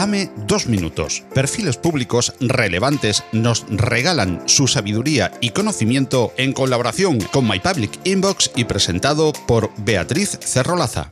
Dame dos minutos. Perfiles públicos relevantes nos regalan su sabiduría y conocimiento en colaboración con My Public Inbox y presentado por Beatriz Cerrolaza.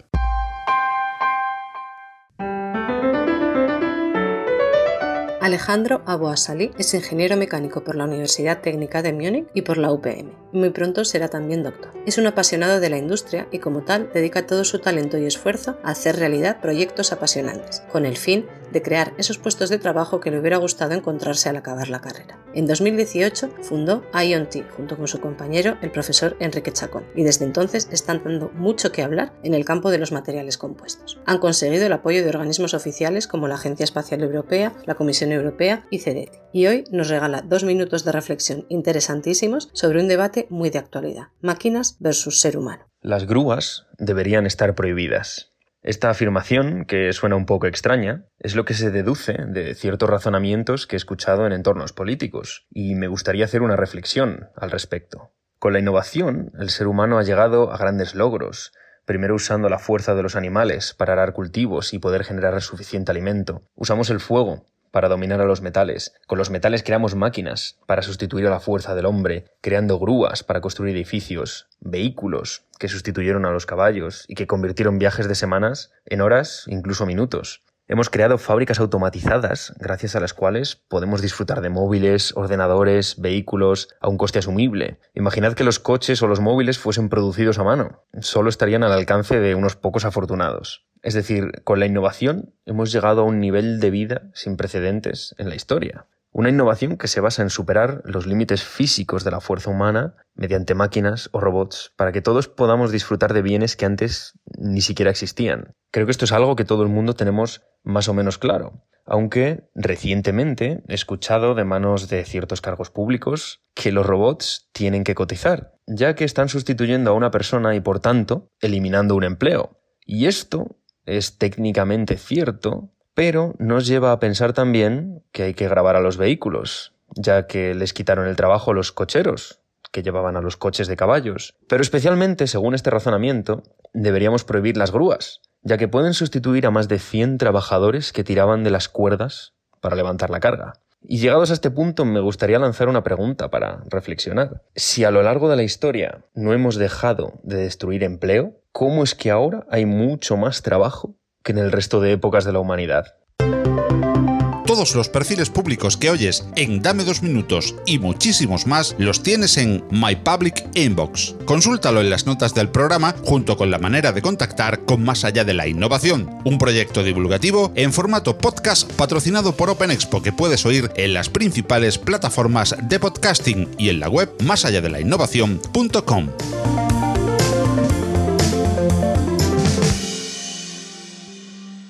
Alejandro Aboasali es ingeniero mecánico por la Universidad Técnica de Múnich y por la UPM. Muy pronto será también doctor. Es un apasionado de la industria y como tal dedica todo su talento y esfuerzo a hacer realidad proyectos apasionantes, con el fin de crear esos puestos de trabajo que le hubiera gustado encontrarse al acabar la carrera. En 2018 fundó IONT junto con su compañero el profesor Enrique Chacón y desde entonces están dando mucho que hablar en el campo de los materiales compuestos. Han conseguido el apoyo de organismos oficiales como la Agencia Espacial Europea, la Comisión Europea y CEDETI. Y hoy nos regala dos minutos de reflexión interesantísimos sobre un debate muy de actualidad, máquinas versus ser humano. Las grúas deberían estar prohibidas. Esta afirmación, que suena un poco extraña, es lo que se deduce de ciertos razonamientos que he escuchado en entornos políticos, y me gustaría hacer una reflexión al respecto. Con la innovación, el ser humano ha llegado a grandes logros, primero usando la fuerza de los animales para arar cultivos y poder generar suficiente alimento. Usamos el fuego para dominar a los metales. Con los metales creamos máquinas para sustituir a la fuerza del hombre, creando grúas para construir edificios, vehículos que sustituyeron a los caballos y que convirtieron viajes de semanas en horas, incluso minutos. Hemos creado fábricas automatizadas gracias a las cuales podemos disfrutar de móviles, ordenadores, vehículos a un coste asumible. Imaginad que los coches o los móviles fuesen producidos a mano. Solo estarían al alcance de unos pocos afortunados. Es decir, con la innovación hemos llegado a un nivel de vida sin precedentes en la historia. Una innovación que se basa en superar los límites físicos de la fuerza humana mediante máquinas o robots para que todos podamos disfrutar de bienes que antes ni siquiera existían. Creo que esto es algo que todo el mundo tenemos más o menos claro, aunque recientemente he escuchado de manos de ciertos cargos públicos que los robots tienen que cotizar, ya que están sustituyendo a una persona y por tanto eliminando un empleo. Y esto es técnicamente cierto, pero nos lleva a pensar también que hay que grabar a los vehículos, ya que les quitaron el trabajo a los cocheros, que llevaban a los coches de caballos. Pero especialmente, según este razonamiento, deberíamos prohibir las grúas, ya que pueden sustituir a más de 100 trabajadores que tiraban de las cuerdas para levantar la carga. Y llegados a este punto me gustaría lanzar una pregunta para reflexionar. Si a lo largo de la historia no hemos dejado de destruir empleo, ¿cómo es que ahora hay mucho más trabajo que en el resto de épocas de la humanidad? Todos los perfiles públicos que oyes en Dame dos minutos y muchísimos más los tienes en My Public Inbox. Consúltalo en las notas del programa junto con la manera de contactar con Más allá de la innovación, un proyecto divulgativo en formato podcast patrocinado por Open Expo que puedes oír en las principales plataformas de podcasting y en la web más allá de la.